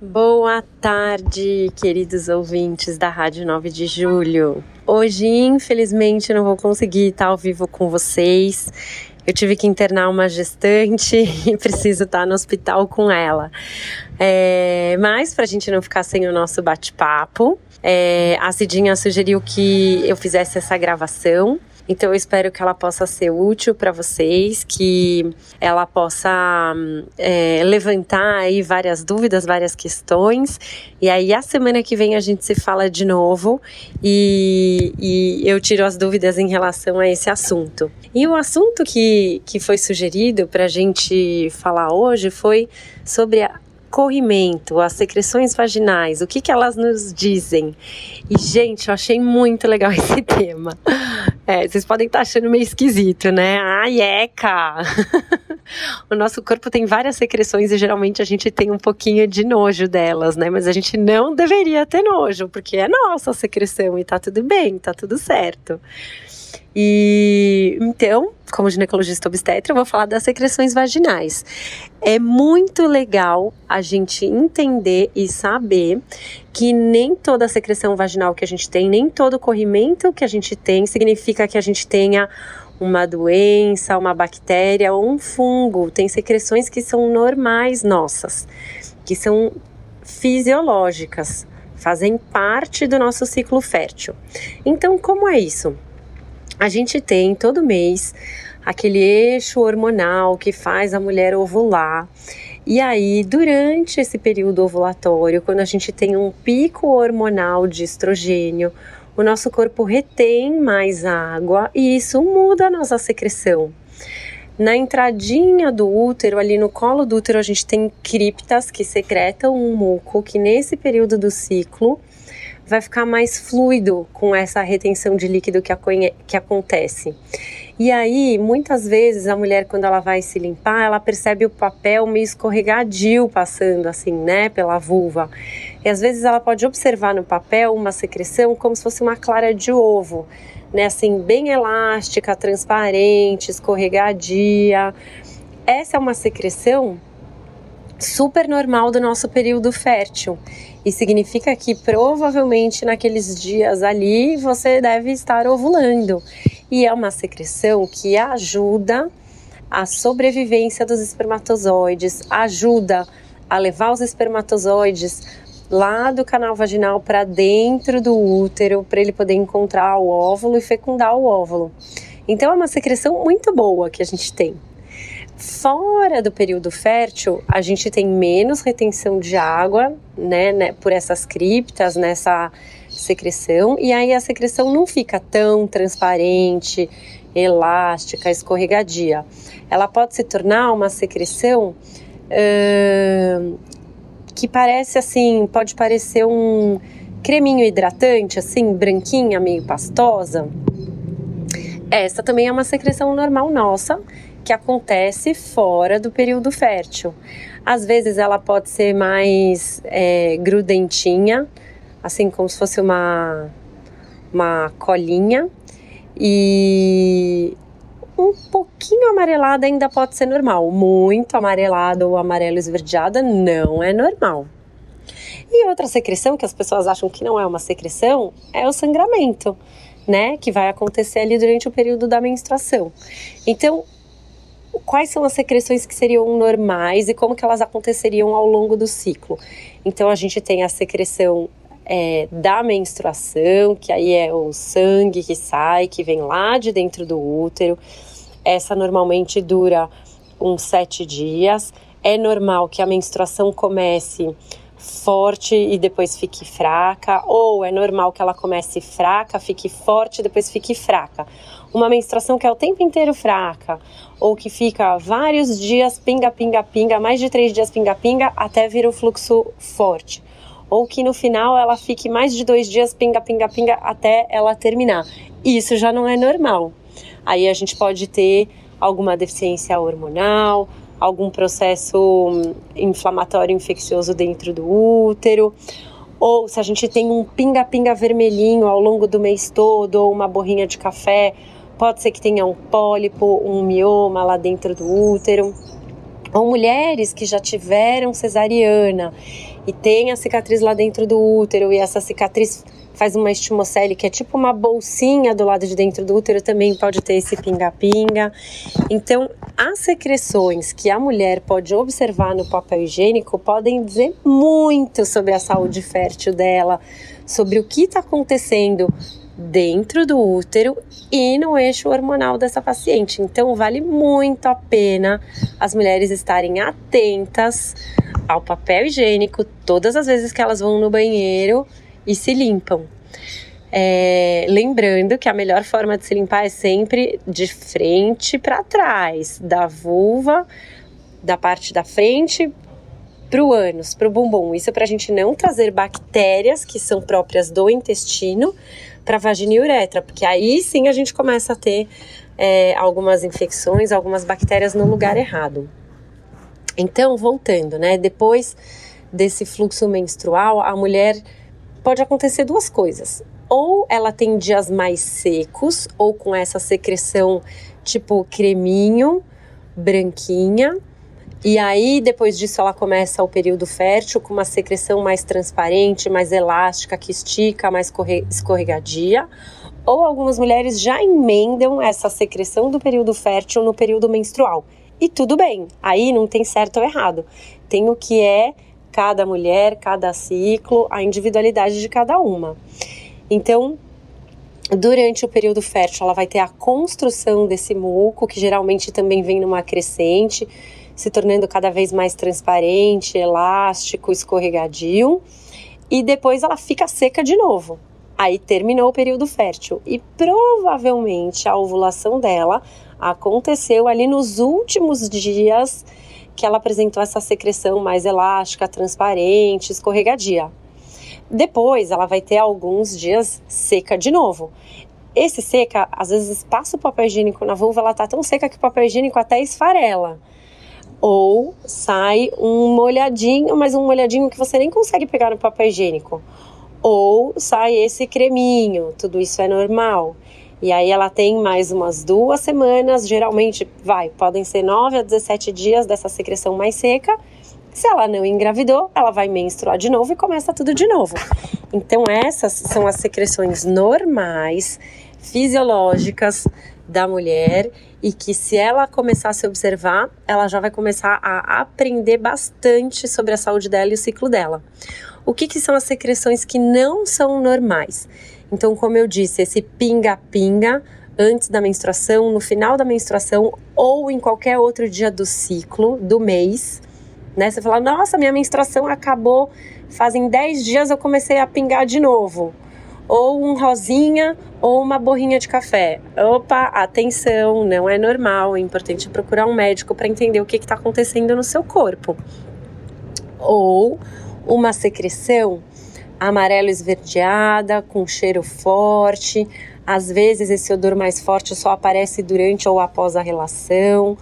Boa tarde, queridos ouvintes da Rádio 9 de Julho. Hoje, infelizmente, não vou conseguir estar ao vivo com vocês. Eu tive que internar uma gestante e preciso estar no hospital com ela. É, mas, para a gente não ficar sem o nosso bate-papo, é, a Cidinha sugeriu que eu fizesse essa gravação então eu espero que ela possa ser útil para vocês, que ela possa é, levantar aí várias dúvidas, várias questões. E aí a semana que vem a gente se fala de novo e, e eu tiro as dúvidas em relação a esse assunto. E o assunto que, que foi sugerido para a gente falar hoje foi sobre a corrimento, as secreções vaginais, o que, que elas nos dizem. E, gente, eu achei muito legal esse tema. É, vocês podem estar achando meio esquisito, né? Ai, eca! o nosso corpo tem várias secreções e geralmente a gente tem um pouquinho de nojo delas, né? Mas a gente não deveria ter nojo, porque é nossa secreção e tá tudo bem, tá tudo certo. E então, como ginecologista obstetra, eu vou falar das secreções vaginais. É muito legal a gente entender e saber que nem toda secreção vaginal que a gente tem, nem todo corrimento que a gente tem, significa que a gente tenha uma doença, uma bactéria ou um fungo. Tem secreções que são normais nossas, que são fisiológicas, fazem parte do nosso ciclo fértil. Então, como é isso? A gente tem todo mês aquele eixo hormonal que faz a mulher ovular. E aí, durante esse período ovulatório, quando a gente tem um pico hormonal de estrogênio, o nosso corpo retém mais água e isso muda a nossa secreção. Na entradinha do útero, ali no colo do útero, a gente tem criptas que secretam um muco que nesse período do ciclo vai ficar mais fluido com essa retenção de líquido que, que acontece. E aí, muitas vezes, a mulher, quando ela vai se limpar, ela percebe o papel meio escorregadio passando, assim, né, pela vulva. E às vezes ela pode observar no papel uma secreção como se fosse uma clara de ovo, né, assim, bem elástica, transparente, escorregadia. Essa é uma secreção super normal do nosso período fértil. E significa que provavelmente naqueles dias ali você deve estar ovulando. E é uma secreção que ajuda a sobrevivência dos espermatozoides, ajuda a levar os espermatozoides lá do canal vaginal para dentro do útero, para ele poder encontrar o óvulo e fecundar o óvulo. Então é uma secreção muito boa que a gente tem. Fora do período fértil, a gente tem menos retenção de água, né, né, por essas criptas, nessa secreção, e aí a secreção não fica tão transparente, elástica, escorregadia. Ela pode se tornar uma secreção uh, que parece assim, pode parecer um creminho hidratante, assim, branquinha, meio pastosa. Essa também é uma secreção normal nossa que acontece fora do período fértil. Às vezes ela pode ser mais é, grudentinha, assim como se fosse uma, uma colinha, e um pouquinho amarelada ainda pode ser normal. Muito amarelada ou amarelo esverdeada não é normal. E outra secreção que as pessoas acham que não é uma secreção é o sangramento, né? Que vai acontecer ali durante o período da menstruação. Então, quais são as secreções que seriam normais e como que elas aconteceriam ao longo do ciclo. Então a gente tem a secreção é, da menstruação, que aí é o sangue que sai, que vem lá de dentro do útero. Essa normalmente dura uns sete dias. É normal que a menstruação comece forte e depois fique fraca, ou é normal que ela comece fraca, fique forte e depois fique fraca. Uma menstruação que é o tempo inteiro fraca, ou que fica vários dias pinga, pinga, pinga, mais de três dias pinga, pinga, até vir o fluxo forte. Ou que no final ela fique mais de dois dias pinga, pinga, pinga, até ela terminar. Isso já não é normal. Aí a gente pode ter alguma deficiência hormonal, algum processo hum, inflamatório infeccioso dentro do útero, ou se a gente tem um pinga-pinga vermelhinho ao longo do mês todo, ou uma borrinha de café, pode ser que tenha um pólipo, um mioma lá dentro do útero. Ou mulheres que já tiveram cesariana e tem a cicatriz lá dentro do útero e essa cicatriz faz uma estimocele que é tipo uma bolsinha do lado de dentro do útero, também pode ter esse pinga-pinga. Então, as secreções que a mulher pode observar no papel higiênico podem dizer muito sobre a saúde fértil dela, sobre o que está acontecendo dentro do útero e no eixo hormonal dessa paciente. Então, vale muito a pena as mulheres estarem atentas ao papel higiênico todas as vezes que elas vão no banheiro e se limpam. É, lembrando que a melhor forma de se limpar é sempre de frente para trás, da vulva, da parte da frente para o ânus, para o bumbum. Isso é para a gente não trazer bactérias que são próprias do intestino para vagina e uretra, porque aí sim a gente começa a ter é, algumas infecções, algumas bactérias no lugar errado. Então, voltando, né? Depois desse fluxo menstrual, a mulher pode acontecer duas coisas. Ou ela tem dias mais secos, ou com essa secreção tipo creminho, branquinha, e aí, depois disso, ela começa o período fértil com uma secreção mais transparente, mais elástica, que estica, mais escorregadia. Ou algumas mulheres já emendam essa secreção do período fértil no período menstrual. E tudo bem, aí não tem certo ou errado. Tem o que é cada mulher, cada ciclo, a individualidade de cada uma. Então, durante o período fértil, ela vai ter a construção desse muco, que geralmente também vem numa crescente, se tornando cada vez mais transparente, elástico, escorregadio, e depois ela fica seca de novo. Aí terminou o período fértil e provavelmente a ovulação dela aconteceu ali nos últimos dias que ela apresentou essa secreção mais elástica, transparente, escorregadia. Depois ela vai ter alguns dias seca de novo. Esse seca, às vezes passa o papel higiênico na vulva, ela tá tão seca que o papel higiênico até esfarela. Ou sai um molhadinho, mas um molhadinho que você nem consegue pegar no papel higiênico. Ou sai esse creminho, tudo isso é normal. E aí ela tem mais umas duas semanas, geralmente vai, podem ser 9 a 17 dias dessa secreção mais seca. Se ela não engravidou, ela vai menstruar de novo e começa tudo de novo. Então essas são as secreções normais, fisiológicas da mulher e que se ela começar a se observar, ela já vai começar a aprender bastante sobre a saúde dela e o ciclo dela. O que, que são as secreções que não são normais? Então, como eu disse, esse pinga-pinga antes da menstruação, no final da menstruação ou em qualquer outro dia do ciclo, do mês, né? Você fala, nossa, minha menstruação acabou, fazem 10 dias eu comecei a pingar de novo. Ou um rosinha ou uma borrinha de café. Opa, atenção, não é normal, é importante procurar um médico para entender o que está acontecendo no seu corpo. Ou uma secreção amarelo esverdeada, com cheiro forte. Às vezes esse odor mais forte só aparece durante ou após a relação,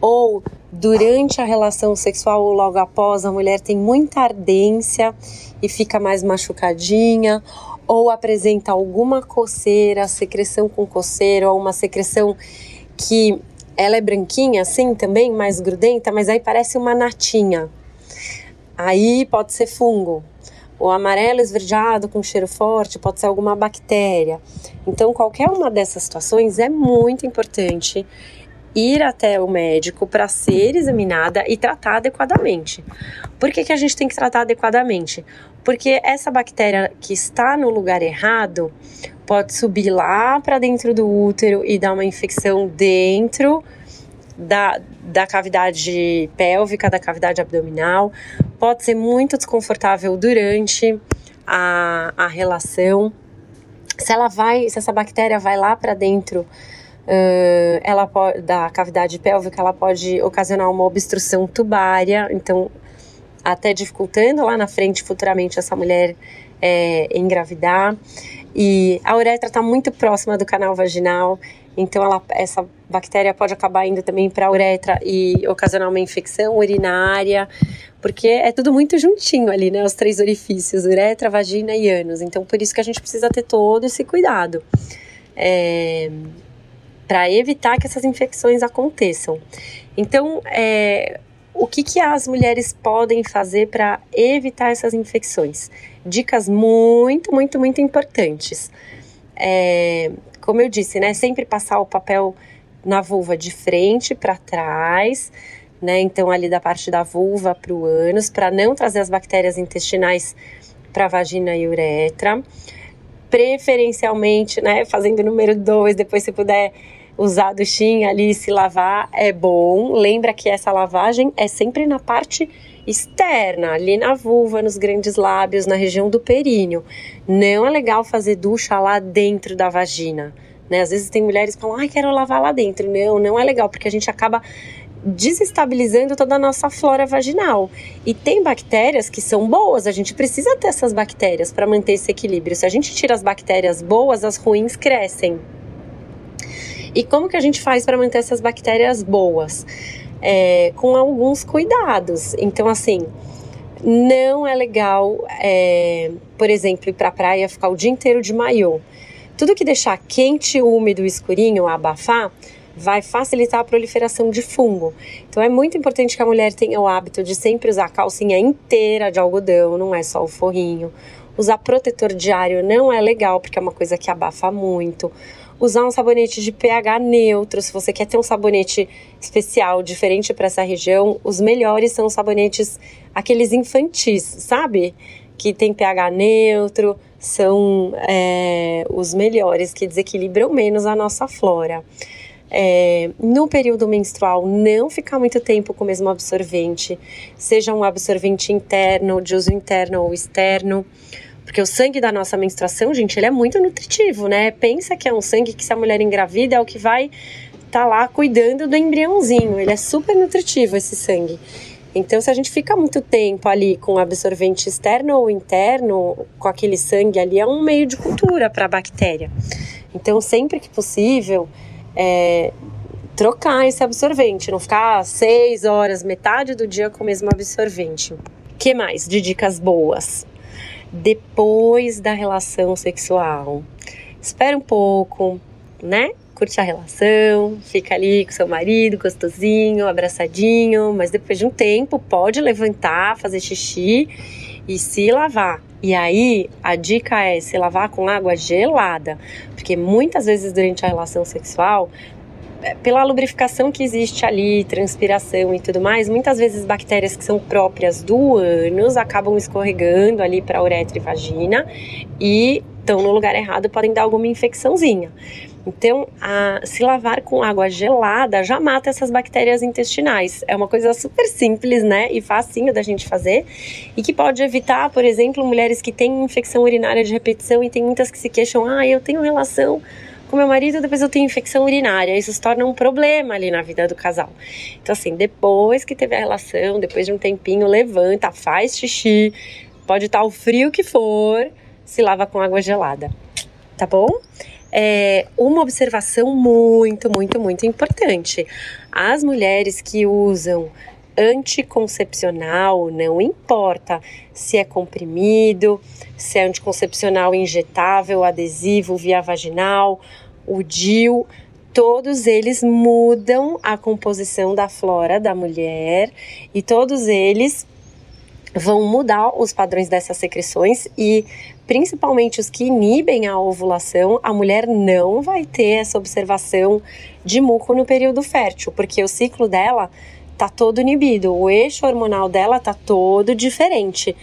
ou durante a relação sexual ou logo após a mulher tem muita ardência e fica mais machucadinha, ou apresenta alguma coceira, secreção com coceira, ou uma secreção que ela é branquinha assim também, mais grudenta, mas aí parece uma natinha. Aí pode ser fungo, o amarelo esverdeado com cheiro forte pode ser alguma bactéria. Então, qualquer uma dessas situações é muito importante ir até o médico para ser examinada e tratar adequadamente. Por que, que a gente tem que tratar adequadamente? Porque essa bactéria que está no lugar errado pode subir lá para dentro do útero e dar uma infecção dentro da, da cavidade pélvica, da cavidade abdominal, pode ser muito desconfortável durante a, a relação. Se ela vai, se essa bactéria vai lá para dentro uh, ela pode, da cavidade pélvica, ela pode ocasionar uma obstrução tubária, então até dificultando lá na frente futuramente essa mulher é, engravidar. E a uretra está muito próxima do canal vaginal, então ela, essa bactéria pode acabar indo também para a uretra e ocasionar uma infecção urinária, porque é tudo muito juntinho ali, né? Os três orifícios, uretra, vagina e ânus. Então por isso que a gente precisa ter todo esse cuidado. É, para evitar que essas infecções aconteçam. Então, é, o que, que as mulheres podem fazer para evitar essas infecções? Dicas muito, muito, muito importantes. É, como eu disse, né? Sempre passar o papel na vulva de frente para trás, né? Então, ali da parte da vulva para o ânus, para não trazer as bactérias intestinais para a vagina e uretra. Preferencialmente, né? Fazendo número dois, depois se puder usar duchinha ali e se lavar, é bom. Lembra que essa lavagem é sempre na parte externa, ali na vulva, nos grandes lábios, na região do períneo. Não é legal fazer ducha lá dentro da vagina. Né? Às vezes tem mulheres que falam, ai, quero lavar lá dentro. Não, não é legal, porque a gente acaba desestabilizando toda a nossa flora vaginal. E tem bactérias que são boas, a gente precisa ter essas bactérias para manter esse equilíbrio. Se a gente tira as bactérias boas, as ruins crescem. E como que a gente faz para manter essas bactérias boas? É, com alguns cuidados. Então, assim, não é legal, é, por exemplo, ir para a praia ficar o dia inteiro de maiô. Tudo que deixar quente, úmido, escurinho, abafar, vai facilitar a proliferação de fungo. Então é muito importante que a mulher tenha o hábito de sempre usar a calcinha inteira de algodão, não é só o forrinho. Usar protetor diário não é legal, porque é uma coisa que abafa muito. Usar um sabonete de pH neutro, se você quer ter um sabonete especial, diferente para essa região, os melhores são os sabonetes aqueles infantis, sabe? Que tem pH neutro, são é, os melhores, que desequilibram menos a nossa flora. É, no período menstrual, não ficar muito tempo com o mesmo absorvente, seja um absorvente interno, de uso interno ou externo, porque o sangue da nossa menstruação, gente, ele é muito nutritivo, né? Pensa que é um sangue que se a mulher engravida é o que vai estar tá lá cuidando do embriãozinho, ele é super nutritivo esse sangue. Então, se a gente fica muito tempo ali com absorvente externo ou interno, com aquele sangue ali, é um meio de cultura para a bactéria. Então, sempre que possível, é, trocar esse absorvente, não ficar seis horas, metade do dia com o mesmo absorvente. que mais de dicas boas? Depois da relação sexual, espera um pouco, né? curte a relação, fica ali com seu marido, gostosinho, abraçadinho, mas depois de um tempo pode levantar, fazer xixi e se lavar. E aí a dica é se lavar com água gelada, porque muitas vezes durante a relação sexual pela lubrificação que existe ali, transpiração e tudo mais, muitas vezes bactérias que são próprias do ânus acabam escorregando ali para uretra e vagina e estão no lugar errado podem dar alguma infecçãozinha. Então, a, se lavar com água gelada já mata essas bactérias intestinais. É uma coisa super simples, né? E facinho da gente fazer. E que pode evitar, por exemplo, mulheres que têm infecção urinária de repetição e tem muitas que se queixam: ah, eu tenho relação com meu marido, depois eu tenho infecção urinária. Isso se torna um problema ali na vida do casal. Então, assim, depois que teve a relação, depois de um tempinho, levanta, faz xixi, pode estar o frio que for, se lava com água gelada. Tá bom? é, uma observação muito, muito, muito importante. As mulheres que usam anticoncepcional, não importa se é comprimido, se é anticoncepcional injetável, adesivo, via vaginal, o DIU, todos eles mudam a composição da flora da mulher e todos eles vão mudar os padrões dessas secreções e principalmente os que inibem a ovulação, a mulher não vai ter essa observação de muco no período fértil, porque o ciclo dela tá todo inibido, o eixo hormonal dela tá todo diferente.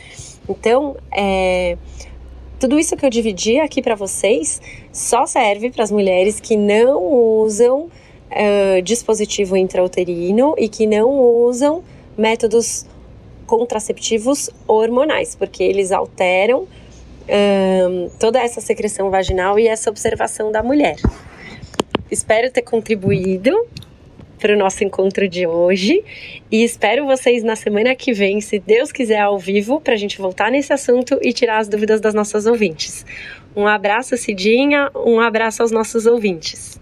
Então, é, tudo isso que eu dividi aqui para vocês só serve para as mulheres que não usam uh, dispositivo intrauterino e que não usam métodos contraceptivos hormonais, porque eles alteram um, toda essa secreção vaginal e essa observação da mulher. Espero ter contribuído para o nosso encontro de hoje e espero vocês na semana que vem, se Deus quiser, ao vivo, para a gente voltar nesse assunto e tirar as dúvidas das nossas ouvintes. Um abraço, Cidinha, um abraço aos nossos ouvintes.